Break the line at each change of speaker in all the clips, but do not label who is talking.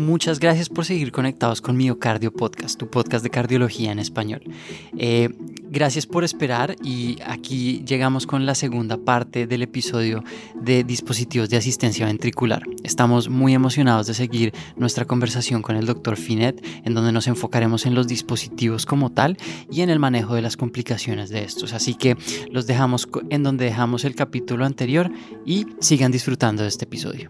Muchas gracias por seguir conectados con Miocardio Podcast, tu podcast de cardiología en español. Eh, gracias por esperar y aquí llegamos con la segunda parte del episodio de dispositivos de asistencia ventricular. Estamos muy emocionados de seguir nuestra conversación con el doctor Finet, en donde nos enfocaremos en los dispositivos como tal y en el manejo de las complicaciones de estos. Así que los dejamos en donde dejamos el capítulo anterior y sigan disfrutando de este episodio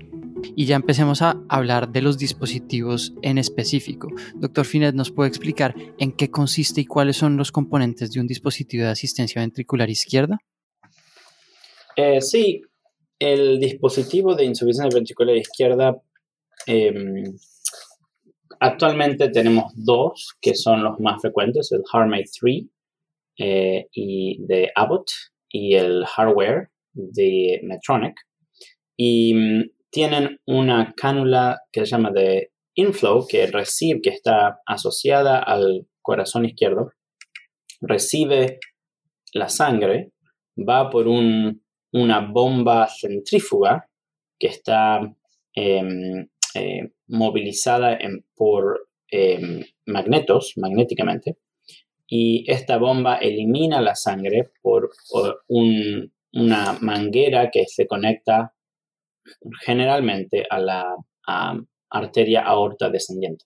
y ya empecemos a hablar de los dispositivos en específico. Doctor Finet, ¿nos puede explicar en qué consiste y cuáles son los componentes de un dispositivo de asistencia ventricular izquierda?
Eh, sí, el dispositivo de insuficiencia ventricular izquierda, em, actualmente tenemos dos que son los más frecuentes, el HeartMate 3 eh, y de Abbott y el hardware de Medtronic. Y mm, tienen una cánula que se llama de inflow, que recibe, que está asociada al corazón izquierdo, recibe la sangre, va por una bomba centrífuga que está em, eh, movilizada por em, magnetos, magnéticamente, y esta bomba elimina la sangre por, una manguera que se conecta generalmente a la arteria aorta descendiente.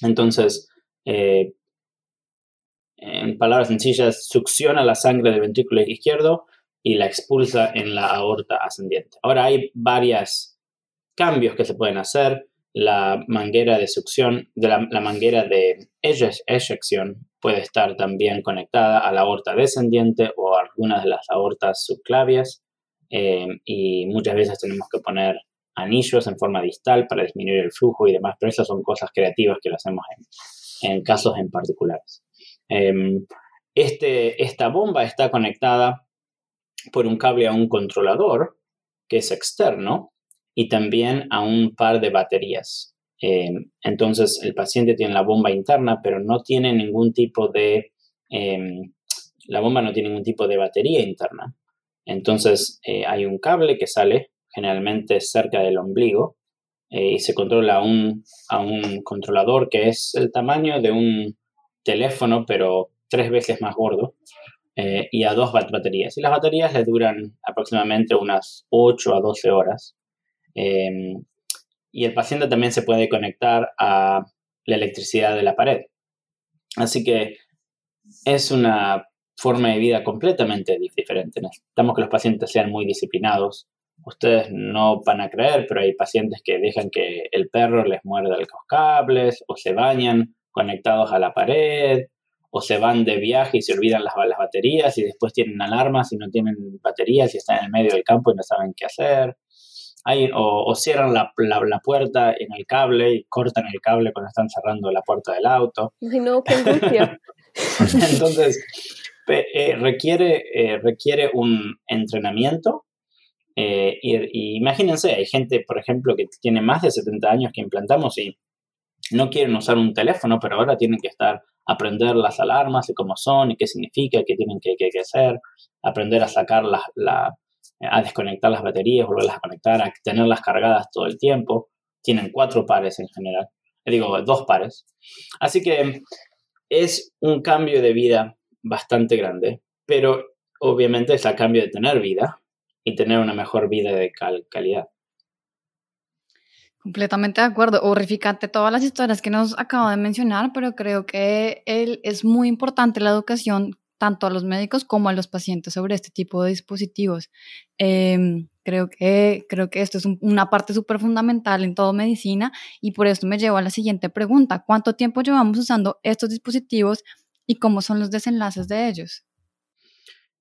Entonces, eh, en palabras sencillas, succiona la sangre del ventrículo izquierdo y la expulsa en la aorta ascendiente. Ahora hay varios cambios que se pueden hacer. La manguera de succión, de la, manguera de eyección puede estar también conectada a la aorta descendiente o a algunas de las aortas subclavias. Eh, y muchas veces tenemos que poner anillos en forma distal para disminuir el flujo y demás, pero esas son cosas creativas que lo hacemos en, casos en particulares. Em, este, esta bomba está conectada por un cable a un controlador que es externo y también a un par de baterías. Em, entonces el paciente tiene la bomba interna, pero no tiene ningún tipo de... Em, la bomba no tiene ningún tipo de batería interna. Entonces eh, hay un cable que sale generalmente cerca del ombligo eh, y se controla a un, a un controlador que es el tamaño de un teléfono, pero tres veces más gordo, eh, y a dos baterías. Y las baterías le duran aproximadamente unas 8 a 12 horas. Em, y el paciente también se puede conectar a la electricidad de la pared. Así que es una forma de vida completamente diferente. Necesitamos que los pacientes sean muy disciplinados. Ustedes no van a creer, pero hay pacientes que dejan que el perro les muerda los cables o se bañan conectados a la pared o se van de viaje y se olvidan las, las baterías y después tienen alarmas y no tienen baterías y están en el medio del campo y no saben qué hacer. Hay, o, cierran la, la, puerta en el cable y cortan el cable cuando están cerrando la puerta del auto.
no, qué
Entonces, eh, requiere, eh, requiere un entrenamiento. Eh, y, imagínense, hay gente, por ejemplo, que tiene más de 70 años que implantamos y no quieren usar un teléfono, pero ahora tienen que estar, aprender las alarmas y cómo son y qué significa, qué tienen que, hacer, aprender a sacar la, a desconectar las baterías, volverlas a conectar, a tenerlas cargadas todo el tiempo. Tienen cuatro pares en general, digo, dos pares. Así que es un cambio de vida bastante grande, pero obviamente es a cambio de tener vida y tener una mejor vida de calidad.
Completamente de acuerdo. Horrificante todas las historias que nos acaba de mencionar, pero creo que él, es muy importante la educación tanto a los médicos como a los pacientes sobre este tipo de dispositivos. Em, creo, que, creo que esto es una parte súper fundamental en toda medicina y por esto me llevo a la siguiente pregunta. ¿Cuánto tiempo llevamos usando estos dispositivos y cómo son los desenlaces de ellos?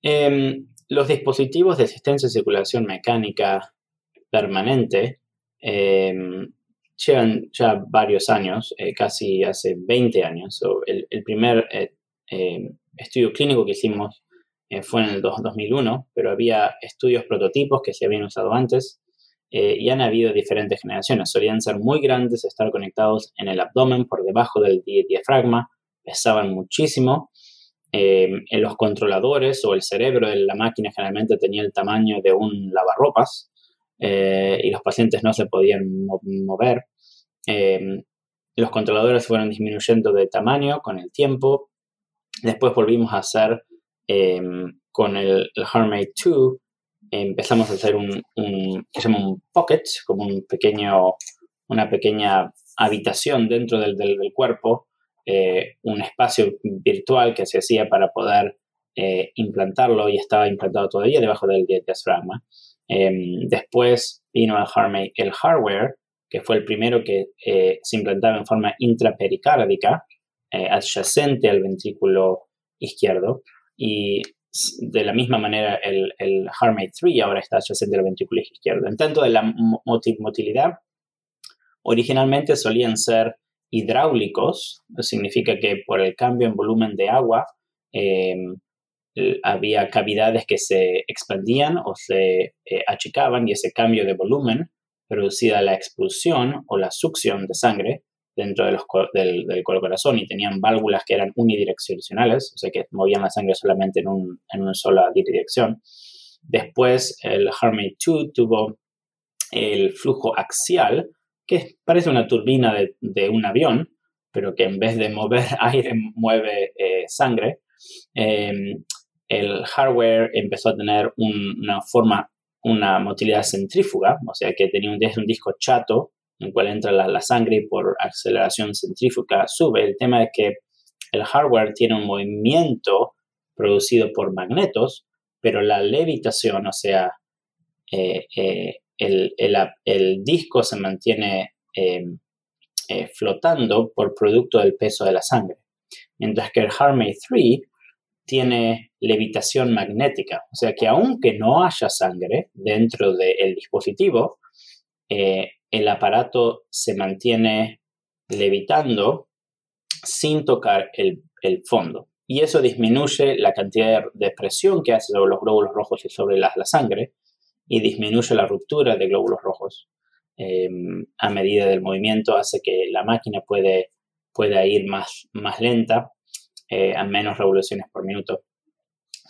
Em, los dispositivos de asistencia de circulación mecánica permanente em, llevan ya varios años, eh, casi hace 20 años. el, primer eh, em, estudio clínico que hicimos eh, fue en el 2001, pero había estudios prototipos que se habían usado antes y han habido diferentes generaciones. Solían ser muy grandes, estar conectados en el abdomen por debajo del diafragma pesaban muchísimo. En los controladores o el cerebro de la máquina generalmente tenía el tamaño de un lavarropas eh, y los pacientes no se podían mover. em, los controladores fueron disminuyendo de tamaño con el tiempo. Después volvimos a hacer em, con el, el HeartMate 2, empezamos a hacer un, se llama un pocket, como un pequeño, una pequeña habitación dentro del, del, cuerpo, eh, un espacio virtual que se hacía para poder eh, implantarlo y estaba implantado todavía debajo del diafragma. Em, después vino el, el hardware, que fue el primero que eh, se implantaba en forma intrapericárdica, adyacente al ventrículo izquierdo. Y de la misma manera el, el HeartMate 3 ahora está adyacente al ventrículo izquierdo. En tanto de la motilidad, originalmente solían ser hidráulicos, significa que por el cambio en volumen de agua em, había cavidades que se expandían o se eh, achicaban y ese cambio de volumen producía la expulsión o la succión de sangre dentro del, corazón y tenían válvulas que eran unidireccionales, o sea que movían la sangre solamente en, un, en una sola dirección. Después el HeartMate 2 tuvo el flujo axial, que parece una turbina de, de, un avión, pero que en vez de mover aire mueve eh, sangre. Em, el hardware empezó a tener una forma, una motilidad centrífuga, o sea que tenía un, un disco chato en el cual entra la, sangre y por aceleración centrífuga sube. El tema es que el hardware tiene un movimiento producido por magnetos, pero la levitación, o sea, eh, eh, el, disco se mantiene em, eh, flotando por producto del peso de la sangre. Mientras que el HeartMate 3 tiene levitación magnética, o sea que aunque no haya sangre dentro del dispositivo, el aparato se mantiene levitando sin tocar el, fondo. Y eso disminuye la cantidad de presión que hace sobre los glóbulos rojos y sobre la, sangre y disminuye la ruptura de glóbulos rojos. Em, a medida del movimiento hace que la máquina puede, pueda ir más, más lenta, eh, a menos revoluciones por minuto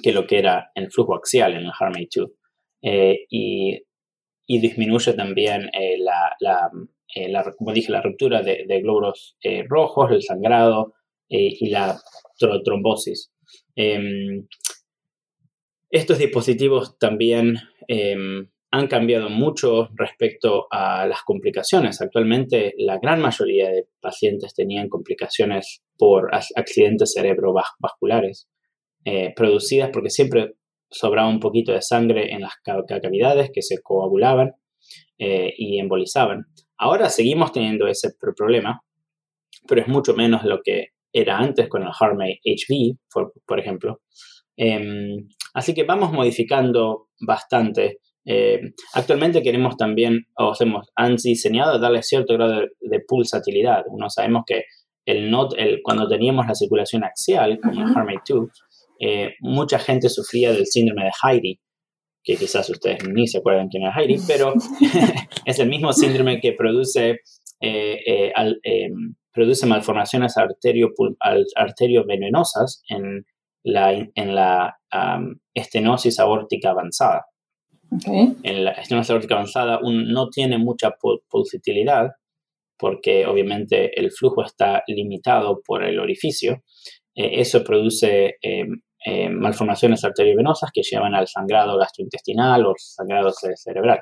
que lo que era el flujo axial en el HeartMate 2. Eh, y y disminuye también eh, eh, la, como dije, la ruptura de, glóbulos eh, rojos, el sangrado y la trombosis. Em, estos dispositivos también em, han cambiado mucho respecto a las complicaciones. Actualmente la gran mayoría de pacientes tenían complicaciones por accidentes cerebrovasculares producidas porque siempre sobraba un poquito de sangre en las cavidades que se coagulaban eh, y embolizaban. Ahora seguimos teniendo ese problema, pero es mucho menos lo que era antes con el HeartMate HV, por, ejemplo. Em, así que vamos modificando bastante. Em, actualmente queremos también, o hemos, han diseñado darle cierto grado de, pulsatilidad. Uno sabemos que el not, el, cuando teníamos la circulación axial, como el HeartMate 2, eh, mucha gente sufría del síndrome de Heidi, que quizás ustedes ni se acuerdan quién es Heidi, pero es el mismo síndrome que produce, eh, eh, em, produce malformaciones arterio, arteriovenenosas en la, en la estenosis aórtica avanzada. En la estenosis aórtica avanzada no tiene mucha pulsatilidad porque obviamente el flujo está limitado por el orificio. eso produce em, eh, malformaciones arteriovenosas que llevan al sangrado gastrointestinal o sangrado cerebral.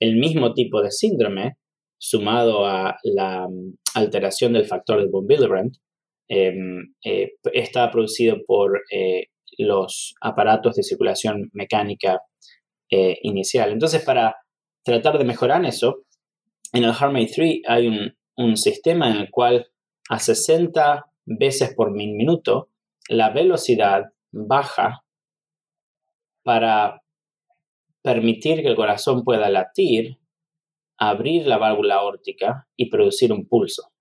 El mismo tipo de síndrome, sumado a la alteración del factor de von Willebrand, eh, está producido por eh, los aparatos de circulación mecánica inicial. Entonces, para tratar de mejorar eso, en el HeartMate 3 hay un, un sistema en el cual a 60 veces por minuto la velocidad baja para permitir que el corazón pueda latir, abrir la válvula aórtica y producir un pulso.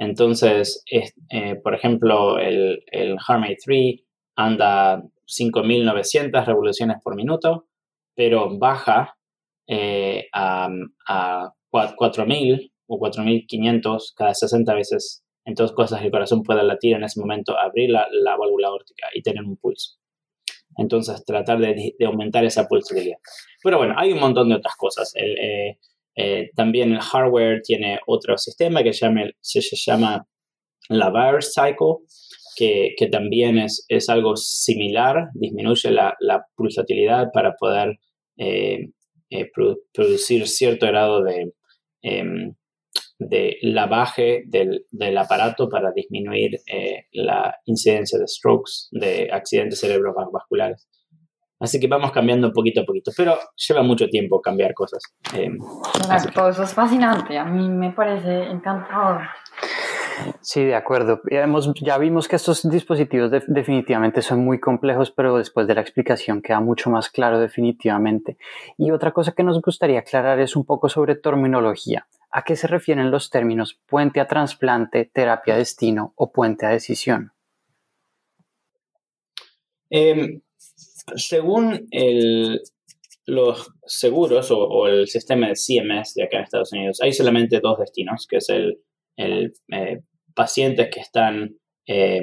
Entonces, eh, por ejemplo, el, el 3 anda 5.900 revoluciones por minuto, pero baja eh, a, a 4.000 o 4.500 cada 60 veces entonces, cosas que el corazón pueda latir en ese momento, abrir la, válvula aórtica y tener un pulso. Entonces, tratar de, aumentar esa pulsabilidad. Pero bueno, hay un montón de otras cosas. Eh, también el hardware tiene otro sistema que se llama, se, llama la Cycle, que, que también es, es, algo similar, disminuye la, la pulsatilidad para poder producir cierto grado de, em, de lavaje del, del aparato para disminuir eh, la incidencia de strokes, de accidentes cerebrovasculares. Así que vamos cambiando poquito a poquito, pero lleva mucho tiempo cambiar cosas.
Eh, es fascinante, a mí me parece encantador.
Sí, de acuerdo. Ya, vimos que estos dispositivos definitivamente son muy complejos, pero después de la explicación queda mucho más claro definitivamente. Y otra cosa que nos gustaría aclarar es un poco sobre terminología. ¿A qué se refieren los términos puente a trasplante, terapia destino o puente a decisión?
Em, según los seguros o, el sistema de CMS de acá en Estados Unidos, hay solamente dos destinos, que es el, eh, pacientes que están, eh,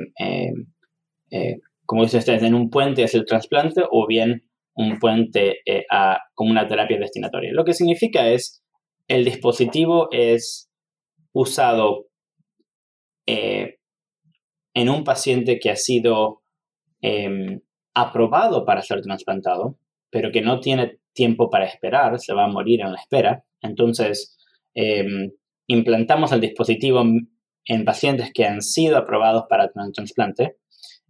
eh, como dice usted, en un puente es el trasplante o bien un puente a, como una terapia destinatoria. Lo que significa es el dispositivo es usado en un paciente que ha sido em, aprobado para ser trasplantado, pero que no tiene tiempo para esperar, se va a morir en la espera. Entonces, em, implantamos el dispositivo en pacientes que han sido aprobados para trasplante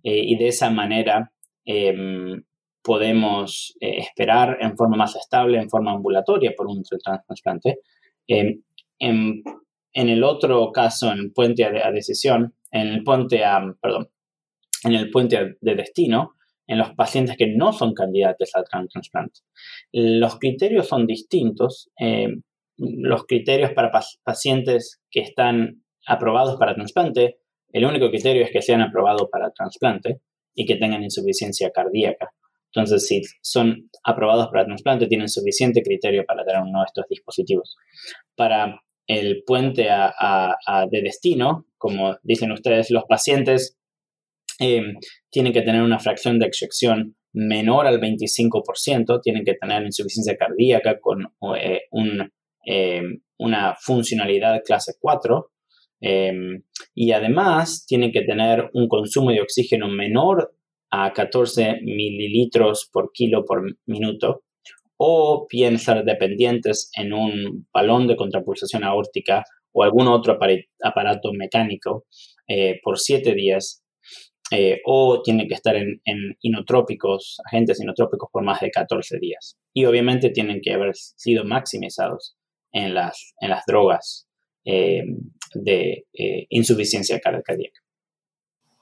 eh, y de esa manera em, podemos eh, esperar en forma más estable, en forma ambulatoria por un trasplante. en, en, el otro caso, en el puente a, decisión, en el puente a, perdón, en el puente de destino, en los pacientes que no son candidatos al trasplante. Los criterios son distintos. Em, los criterios para pacientes que están aprobados para trasplante, el único criterio es que sean aprobados para trasplante y que tengan insuficiencia cardíaca. Entonces, si son aprobados para trasplante, tienen suficiente criterio para tener uno de estos dispositivos. Para el puente de destino, como dicen ustedes, los pacientes em, tienen que tener una fracción de eyección menor al 25%, tienen que tener insuficiencia cardíaca con eh, em, una funcionalidad clase 4 em, y además tienen que tener un consumo de oxígeno menor a 14 mililitros por kilo por minuto, o bien ser dependientes en un balón de contrapulsación aórtica o algún otro aparato mecánico eh, por 7 días, eh, o tienen que estar en, inotrópicos, agentes inotrópicos por más de 14 días. Y obviamente tienen que haber sido maximizados en las, en las drogas eh, de insuficiencia cardíaca.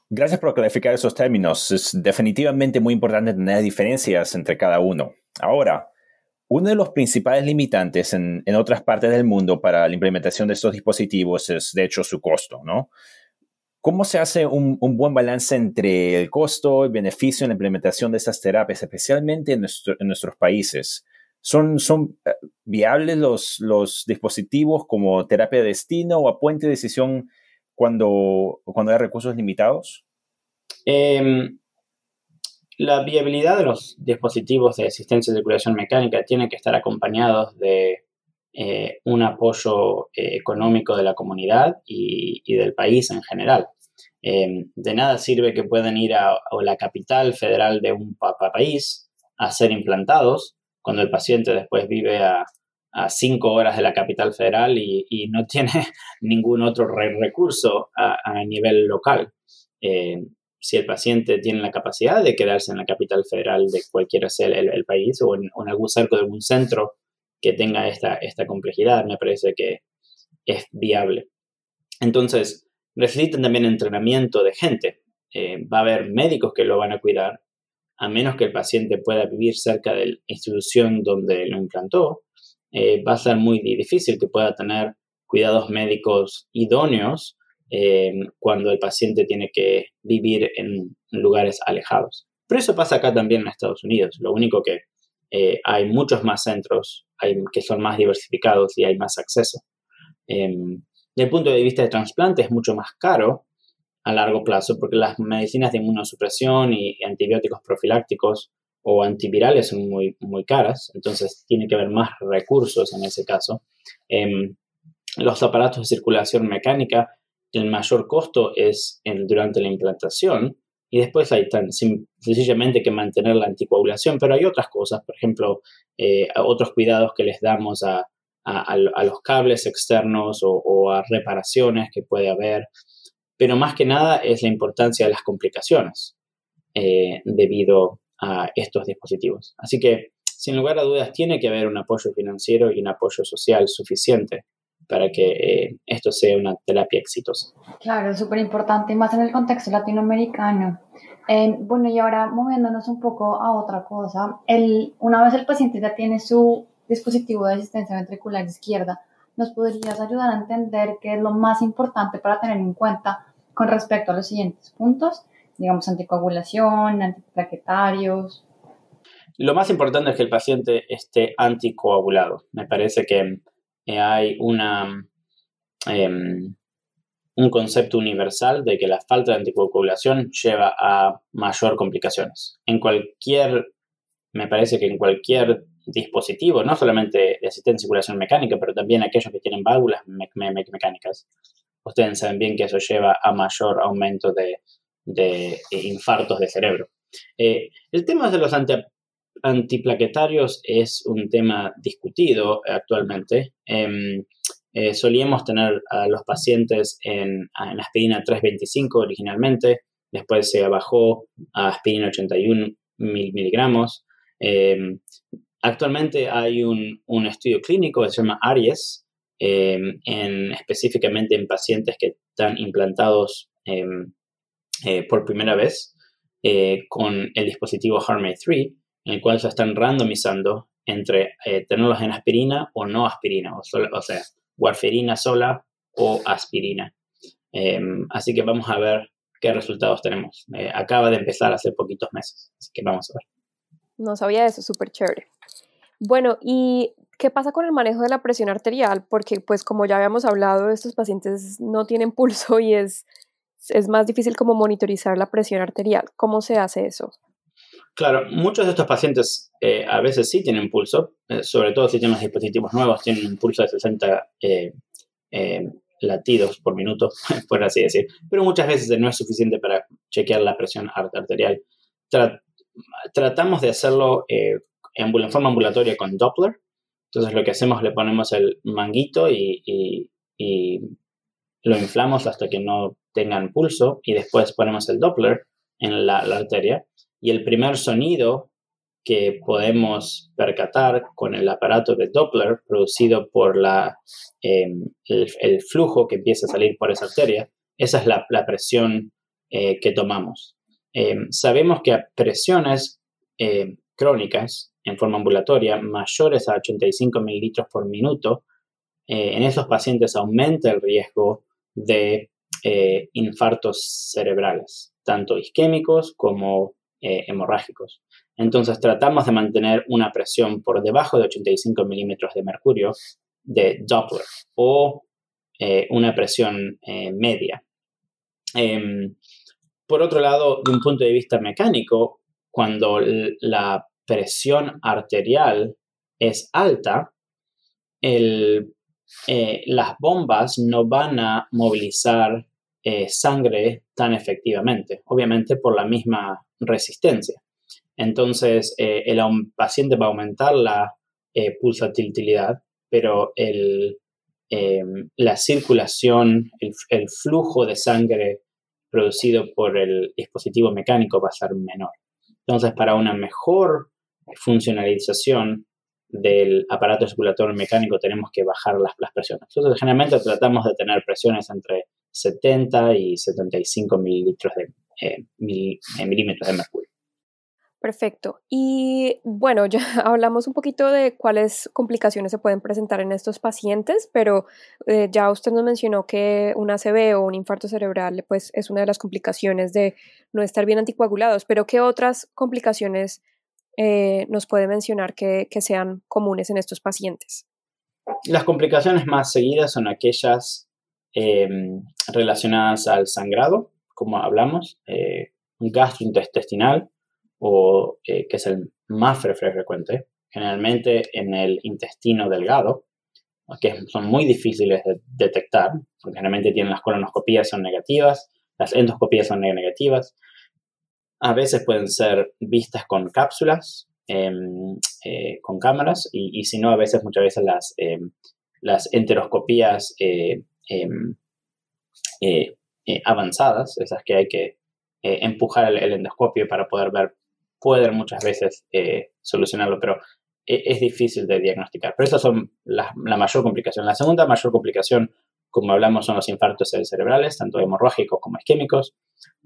Gracias por clarificar esos términos. Es definitivamente muy importante tener diferencias entre cada uno. Ahora, uno de los principales limitantes en, otras partes del mundo para la implementación de estos dispositivos es, de hecho, su costo, ¿no? ¿Cómo se hace un, buen balance entre el costo y beneficio en la implementación de estas terapias, especialmente en, nuestros países? ¿Son, son eh, viables los, los dispositivos como terapia de destino o a puente de decisión cuando, cuando hay recursos limitados?
Em, la viabilidad de los dispositivos de asistencia de circulación mecánica tiene que estar acompañados de eh, un apoyo eh, económico de la comunidad y, del país en general. Em, de nada sirve que puedan ir a, la capital federal de un país a ser implantados cuando el paciente después vive a cinco horas de la capital federal y, no tiene ningún otro recurso a, nivel local. Eh, si el paciente tiene la capacidad de quedarse en la capital federal de cualquiera sea el, país o en, algún cerco de algún centro que tenga esta complejidad, me parece que es viable. Entonces, necesitan también entrenamiento de gente. Eh, va a haber médicos que lo van a cuidar, a menos que el paciente pueda vivir cerca de la institución donde lo implantó eh, va a ser muy difícil que pueda tener cuidados médicos idóneos eh, cuando el paciente tiene que vivir en lugares alejados. Pero eso pasa acá también en Estados Unidos. Lo único que eh, hay muchos más centros hay, que son más diversificados y hay más acceso. Em, desde el punto de vista de trasplante es mucho más caro a largo plazo porque las medicinas de inmunosupresión y antibióticos profilácticos o antivirales son muy, muy caras, entonces tiene que haber más recursos en ese caso. Em, los aparatos de circulación mecánica, el mayor costo es durante la implantación y después hay tan sencillamente que mantener la anticoagulación, pero hay otras cosas, por ejemplo, eh, otros cuidados que les damos a, los cables externos o, a reparaciones que puede haber, pero más que nada es la importancia de las complicaciones eh, debido a estos dispositivos. Así que, sin lugar a dudas, tiene que haber un apoyo financiero y un apoyo social suficiente para que eh, esto sea una terapia exitosa.
Claro, súper importante, más en el contexto latinoamericano. Eh, bueno, y ahora moviéndonos un poco a otra cosa, el, una vez el paciente ya tiene su dispositivo de asistencia ventricular izquierda, ¿nos podrías ayudar a entender qué es lo más importante para tener en cuenta con respecto a los siguientes puntos? Digamos, anticoagulación, antiplaquetarios.
Lo más importante es que el paciente esté anticoagulado. Me parece que eh, hay una, em, un concepto universal de que la falta de anticoagulación lleva a mayor complicaciones. En cualquier, me parece que en cualquier dispositivo, no solamente de asistencia de circulación mecánica, pero también aquellos que tienen válvulas mecánicas, ustedes saben bien que eso lleva a mayor aumento de, de infartos de cerebro. Eh, el tema de los anti antiplaquetarios es un tema discutido actualmente. Em, eh, solíamos tener a los pacientes en, aspirina 325 originalmente, después se bajó a aspirina 81 miligramos. Em, actualmente hay un, estudio clínico que se llama ARIES, em, en, específicamente en pacientes que están implantados eh, por primera vez eh, con el dispositivo HeartMate 3 en el cual se están randomizando entre eh, tenerlos en aspirina o no aspirina, o, o sea, warferina sola o aspirina. Em, así que vamos a ver qué resultados tenemos. Eh, acaba de empezar hace poquitos meses, así que vamos a ver.
No sabía eso, súper chévere. Bueno, ¿y qué pasa con el manejo de la presión arterial? Porque, pues, como ya habíamos hablado, estos pacientes no tienen pulso y es, es más difícil como monitorizar la presión arterial. ¿Cómo se hace eso?
Claro, muchos de estos pacientes eh, a veces sí tienen pulso, eh, sobre todo si tienen los dispositivos nuevos, tienen un pulso de 60 eh, latidos por minuto, por así decir, pero muchas veces no es suficiente para chequear la presión arterial. tratamos de hacerlo en, forma ambulatoria con Doppler, entonces lo que hacemos le ponemos el manguito y, lo inflamos hasta que no tengan pulso y después ponemos el Doppler en la arteria y el primer sonido que podemos percatar con el aparato de Doppler producido por la, em, el, flujo que empieza a salir por esa arteria, esa es la, presión eh, que tomamos. Em, sabemos que a presiones em, crónicas en forma ambulatoria mayores a 85 mililitros por minuto, eh, en esos pacientes aumenta el riesgo de eh, infartos cerebrales, tanto isquémicos como eh, hemorrágicos. Entonces tratamos de mantener una presión por debajo de 85 milímetros de mercurio de Doppler o una presión media. Em, por otro lado, de un punto de vista mecánico, cuando la presión arterial es alta, las bombas no van a movilizar sangre tan efectivamente, obviamente por la misma resistencia. Entonces, eh, el paciente va a aumentar la eh, pulsatilidad, pero el, em, la circulación, el, flujo de sangre producido por el dispositivo mecánico va a ser menor. Entonces, para una mejor funcionalización del aparato circulatorio mecánico tenemos que bajar las, las presiones. Entonces, generalmente tratamos de tener presiones entre 70 y 75 mililitros de, eh, milímetros de mercurio.
Perfecto. Y bueno, ya hablamos un poquito de cuáles complicaciones se pueden presentar en estos pacientes, pero eh, ya usted nos mencionó que un ACV o un infarto cerebral pues, es una de las complicaciones de no estar bien anticoagulados, pero ¿qué otras complicaciones eh, nos puede mencionar que, que sean comunes en estos pacientes?
Las complicaciones más seguidas son aquellas relacionadas al sangrado, como hablamos, eh, gastrointestinal o que es el más frecuente, generalmente en el intestino delgado, que son muy difíciles de detectar, porque generalmente tienen las colonoscopías son negativas, las endoscopías son negativas. A veces pueden ser vistas con cápsulas, em, eh, con cámaras, y, si no, a veces, muchas veces las, em, las enteroscopías eh, em, eh, avanzadas, esas que hay que empujar el, endoscopio para poder ver, pueden muchas veces solucionarlo, pero e, es difícil de diagnosticar. Pero esas son la, mayor complicación. La segunda mayor complicación, como hablamos, son los infartos cerebrales, tanto hemorrágicos como isquémicos.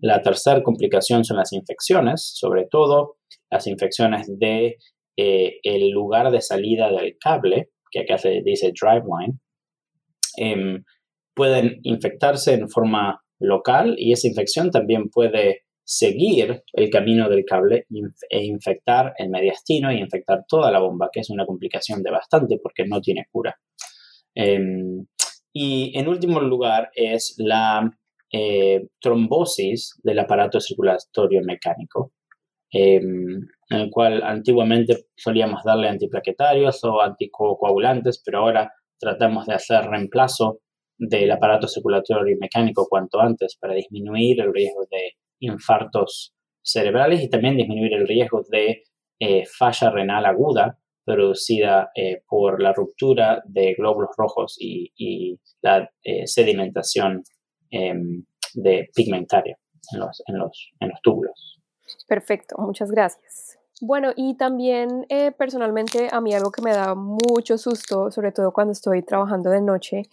La tercera complicación son las infecciones, sobre todo las infecciones de eh, el lugar de salida del cable, que acá se dice driveline. Em, pueden infectarse en forma local y esa infección también puede seguir el camino del cable e infectar el mediastino y infectar toda la bomba, que es una complicación de bastante porque no tiene cura. Em, y en último lugar es la eh, trombosis del aparato circulatorio mecánico, em, en el cual antiguamente solíamos darle antiplaquetarios o anticoagulantes, pero ahora tratamos de hacer reemplazo del aparato circulatorio mecánico cuanto antes para disminuir el riesgo de infartos cerebrales y también disminuir el riesgo de eh, falla renal aguda producida eh, por la ruptura de glóbulos rojos y, la sedimentación em, de pigmentaria en los, en, los, en los túbulos.
Perfecto, muchas gracias. Bueno, y también personalmente a mí algo que me da mucho susto, sobre todo cuando estoy trabajando de noche,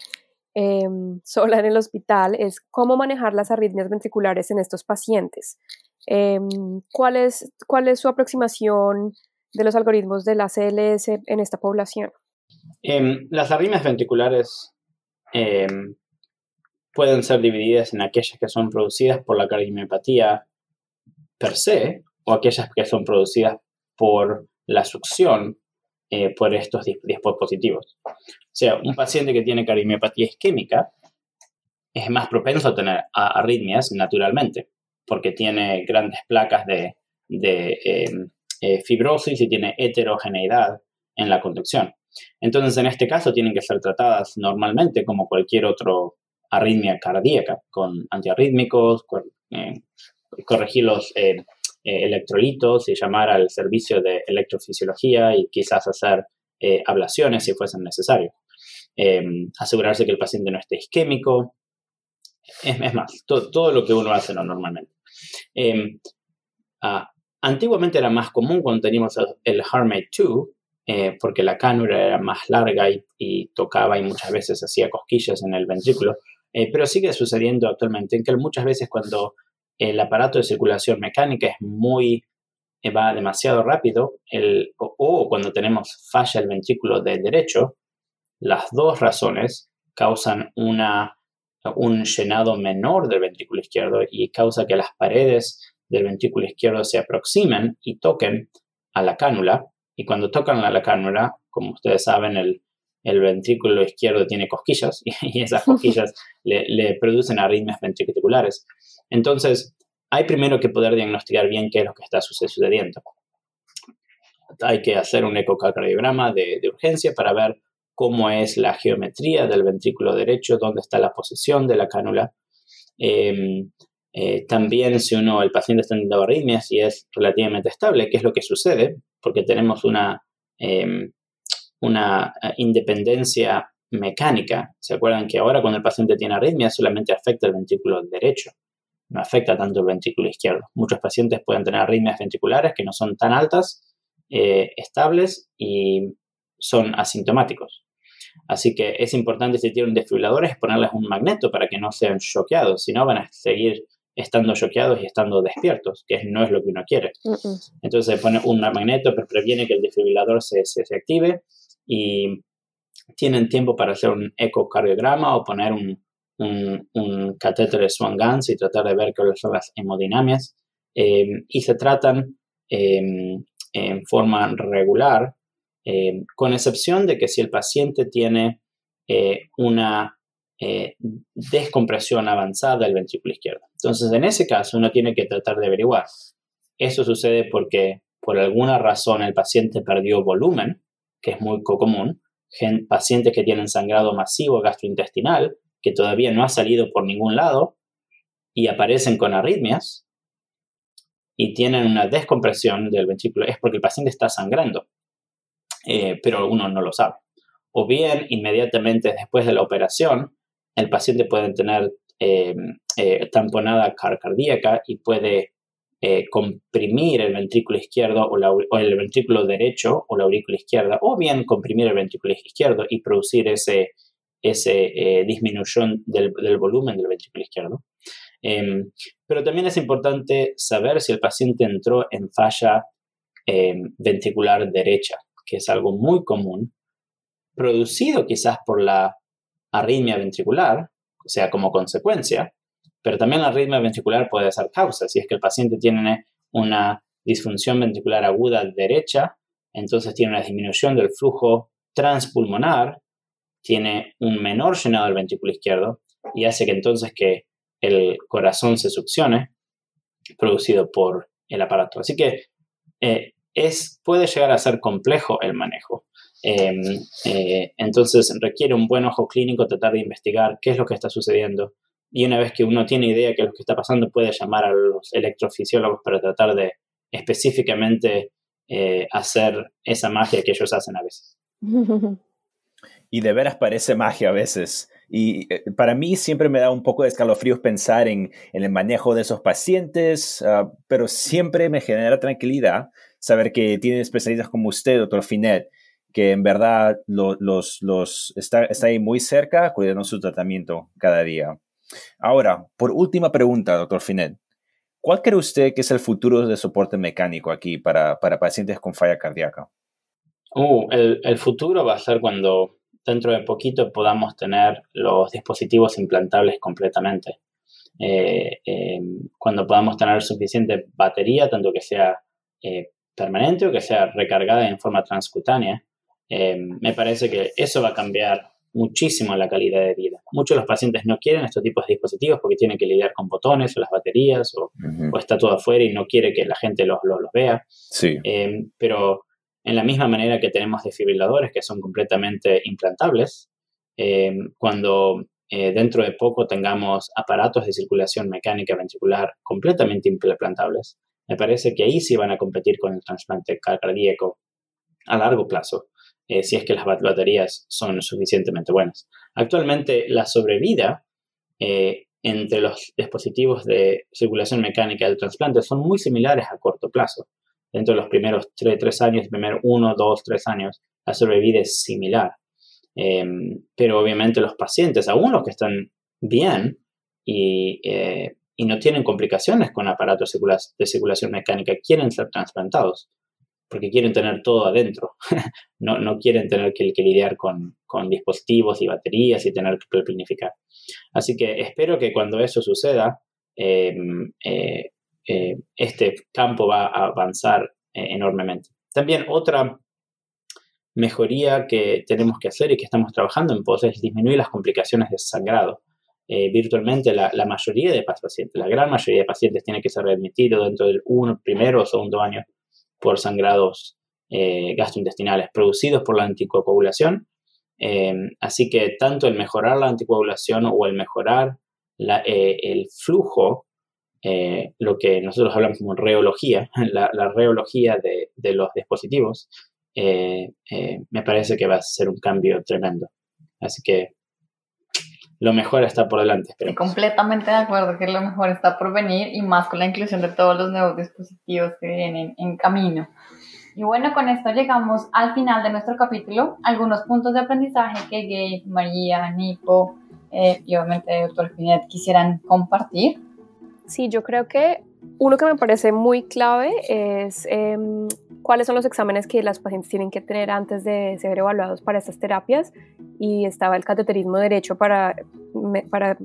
Em, sola en el hospital es cómo manejar las arritmias ventriculares en estos pacientes. Em, ¿cuál, es, ¿Cuál es su aproximación de los algoritmos de la CLS en esta población?
Las arritmias ventriculares pueden ser divididas en aquellas que son producidas por la cardiomiopatía per se o aquellas que son producidas por la succión eh, por estos dispositivos. O sea, un paciente que tiene cardiomiopatía isquémica es más propenso a tener arritmias naturalmente, porque tiene grandes placas de, em, eh, fibrosis y tiene heterogeneidad en la conducción. Entonces, en este caso, tienen que ser tratadas normalmente como cualquier otro arritmia cardíaca, con antiarrítmicos, eh, corregir los eh, electrolitos y llamar al servicio de electrofisiología y quizás hacer eh, ablaciones si fuesen necesarios. Asegurarse que el paciente no esté isquémico. Es, más, todo lo que uno hace normalmente. Em, ah, antiguamente era más común cuando teníamos el HeartMate 2, eh, porque la cánula era más larga y, tocaba y muchas veces hacía cosquillas en el ventrículo, pero sigue sucediendo actualmente en que muchas veces cuando el aparato de circulación mecánica es muy, eh, va demasiado rápido, el, o, cuando tenemos falla el ventrículo de derecho, las dos razones causan una, un llenado menor del ventrículo izquierdo y causa que las paredes del ventrículo izquierdo se aproximen y toquen a la cánula. Y cuando tocan a la cánula, como ustedes saben, el, el ventrículo izquierdo tiene cosquillas y, esas cosquillas le, le, producen arritmias ventriculares. Entonces, hay primero que poder diagnosticar bien qué es lo que está sucediendo. Hay que hacer un ecocardiograma de, de urgencia para ver cómo es la geometría del ventrículo derecho, dónde está la posición de la cánula. Em, eh, también si uno, el paciente está teniendo arritmias y es relativamente estable, qué es lo que sucede, porque tenemos una, em, una eh, independencia mecánica. ¿Se acuerdan que ahora cuando el paciente tiene arritmia solamente afecta el ventrículo derecho? no afecta tanto el ventrículo izquierdo. Muchos pacientes pueden tener arritmias ventriculares que no son tan altas, eh, estables y son asintomáticos. Así que es importante si tienen desfibriladores ponerles un magneto para que no sean choqueados, si no van a seguir estando choqueados y estando despiertos, que no es lo que uno quiere. Entonces se pone un magneto, pero previene que el desfibrilador se, se, se active y tienen tiempo para hacer un ecocardiograma o poner un, un, catéter de Swan-Ganz y tratar de ver cuáles son las hemodinamias. Em, y se tratan em, en forma regular, em, con excepción de que si el paciente tiene eh, una eh, descompresión avanzada del ventrículo izquierdo. Entonces, en ese caso, uno tiene que tratar de averiguar Eso sucede porque por alguna razón el paciente perdió volumen, que es muy común, pacientes que tienen sangrado masivo gastrointestinal, que todavía no ha salido por ningún lado y aparecen con arritmias y tienen una descompresión del ventrículo, es porque el paciente está sangrando, eh, pero uno no lo sabe. O bien, inmediatamente después de la operación, el paciente puede tener eh, eh, tamponada cardíaca y puede eh, comprimir el ventrículo izquierdo o, el ventrículo derecho o la aurícula izquierda, o bien comprimir el ventrículo izquierdo y producir ese, ese eh, disminución del, volumen del ventrículo izquierdo. Em, pero también es importante saber si el paciente entró en falla em, ventricular derecha, que es algo muy común, producido quizás por la arritmia ventricular, o sea, como consecuencia, pero también la arritmia ventricular puede ser causa. Si es que el paciente tiene una disfunción ventricular aguda derecha, entonces tiene una disminución del flujo transpulmonar, tiene un menor llenado del ventrículo izquierdo y hace que entonces que el corazón se succione, producido por el aparato. Así que eh, es, puede llegar a ser complejo el manejo. Em, eh, entonces requiere un buen ojo clínico tratar de investigar qué es lo que está sucediendo, y una vez que uno tiene idea de lo que está pasando, puede llamar a los electrofisiólogos para tratar de específicamente eh, hacer esa magia que ellos hacen a veces.
Y de veras parece magia a veces. Y eh, para mí siempre me da un poco de escalofríos pensar en, el manejo de esos pacientes, ah, pero siempre me genera tranquilidad saber que tienen especialistas como usted, doctor Finet, que en verdad los, los está, está ahí muy cerca cuidando su tratamiento cada día. Ahora, por última pregunta, doctor Finet, ¿cuál cree usted que es el futuro de soporte mecánico aquí para, pacientes con falla cardíaca?
Uh, el, futuro va a ser cuando dentro de poquito podamos tener los dispositivos implantables completamente. Eh, eh, cuando podamos tener suficiente batería, tanto que sea eh, permanente o que sea recargada en forma transcutánea, me parece que eso va a cambiar muchísimo la calidad de vida. Muchos de los pacientes no quieren estos tipos de dispositivos porque tienen que lidiar con botones o las baterías o, está todo afuera y no quiere que la gente los, vea.
Sí.
Eh, pero en la misma manera que tenemos desfibriladores que son completamente implantables, eh, cuando eh, dentro de poco tengamos aparatos de circulación mecánica ventricular completamente implantables, me parece que ahí sí van a competir con el trasplante cardíaco a largo plazo. Eh, si es que las baterías son suficientemente buenas. Actualmente la sobrevida eh, entre los dispositivos de circulación mecánica del trasplante son muy similares a corto plazo. Dentro de los primeros tres años, primer uno, dos, tres años, la sobrevida es similar. Em, pero obviamente los pacientes, aún los que están bien y, eh, y no tienen complicaciones con aparatos de circulación mecánica, quieren ser trasplantados porque quieren tener todo adentro. no, no, quieren tener que, lidiar con, con, dispositivos y baterías y tener que planificar. Así que espero que cuando eso suceda, em, eh, eh, este campo va a avanzar eh, enormemente. También otra mejoría que tenemos que hacer y que estamos trabajando en pos es disminuir las complicaciones de sangrado. virtualmente la, la, mayoría de pacientes, la gran mayoría de pacientes tiene que ser readmitido dentro del uno, primero o segundo año por sangrados eh, gastrointestinales producidos por la anticoagulación. Eh, así que tanto el mejorar la anticoagulación o el mejorar eh, el flujo, lo que nosotros hablamos como reología, la, reología de, los dispositivos, me parece que va a ser un cambio tremendo. Así que lo mejor está por delante.
Estoy completamente de acuerdo que lo mejor está por venir y más con la inclusión de todos los nuevos dispositivos que vienen en camino. Y bueno, con esto llegamos al final de nuestro capítulo. Algunos puntos de aprendizaje que Gabe, María, Nico eh, y obviamente el doctor Finet quisieran compartir.
Sí, yo creo que uno que me parece muy clave es em, cuáles son los exámenes que las pacientes tienen que tener antes de ser evaluados para estas terapias y estaba el cateterismo derecho para, para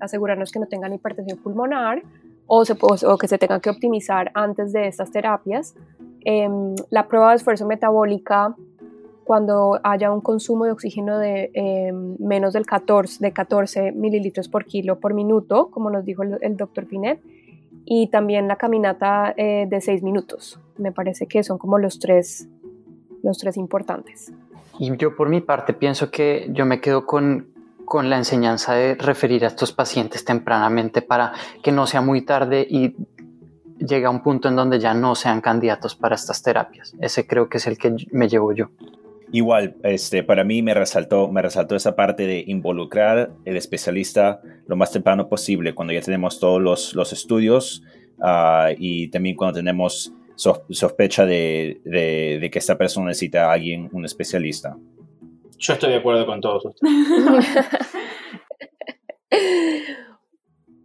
asegurarnos que no tengan hipertensión pulmonar o, o que se tengan que optimizar antes de estas terapias. Em, la prueba de esfuerzo metabólica cuando haya un consumo de oxígeno de em, menos del 14, de 14 mililitros por kilo por minuto, como nos dijo el, el doctor Finet, y también la caminata eh, de seis minutos. Me parece que son como los tres, los tres importantes.
Y yo por mi parte pienso que yo me quedo con, con la enseñanza de referir a estos pacientes tempranamente para que no sea muy tarde y llegue a un punto en donde ya no sean candidatos para estas terapias. Ese creo que es el que me llevo yo.
Igual, este, para mí me resaltó, me resaltó esa parte de involucrar el especialista lo más temprano posible, cuando ya tenemos todos los, los estudios uh, y también cuando tenemos sospecha de, de, de, que esta persona necesita a alguien, un especialista.
Yo estoy de acuerdo con todos ustedes.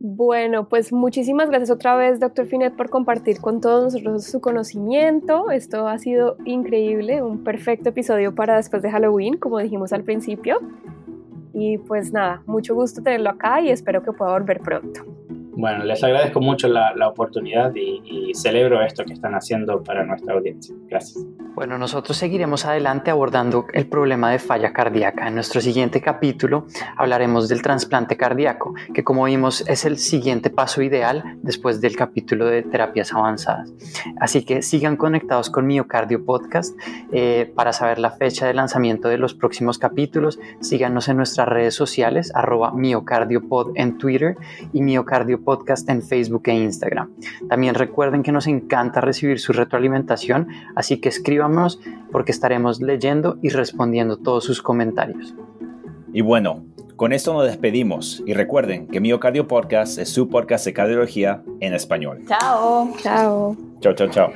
Bueno, pues muchísimas gracias otra vez, doctor Finet, por compartir con todos nosotros su conocimiento. Esto ha sido increíble, un perfecto episodio para después de Halloween, como dijimos al principio. Y pues nada, mucho gusto tenerlo acá y espero que pueda volver pronto.
Bueno, les agradezco mucho la, oportunidad y, celebro esto que están haciendo para nuestra audiencia. Gracias.
Bueno, nosotros seguiremos adelante abordando el problema de falla cardíaca. En nuestro siguiente capítulo hablaremos del trasplante cardíaco, que como vimos es el siguiente paso ideal después del capítulo de terapias avanzadas. Así que sigan conectados con Miocardio Podcast eh, para saber la fecha de lanzamiento de los próximos capítulos. Síganos en nuestras redes sociales, arroba miocardiopod en Twitter y miocardio podcast en Facebook e Instagram. También recuerden que nos encanta recibir su retroalimentación, así que escríbanos porque estaremos leyendo y respondiendo todos sus comentarios.
Y bueno, con esto nos despedimos y recuerden que Miocardio Podcast es su podcast de cardiología en español.
Chao. Chao.
Chao, chao, chao.